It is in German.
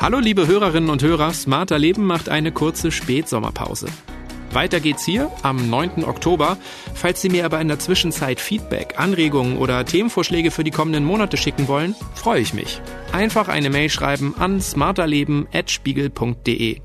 Hallo liebe Hörerinnen und Hörer, Smarter Leben macht eine kurze Spätsommerpause. Weiter geht's hier am 9. Oktober. Falls Sie mir aber in der Zwischenzeit Feedback, Anregungen oder Themenvorschläge für die kommenden Monate schicken wollen, freue ich mich. Einfach eine Mail schreiben an smarterleben.spiegel.de.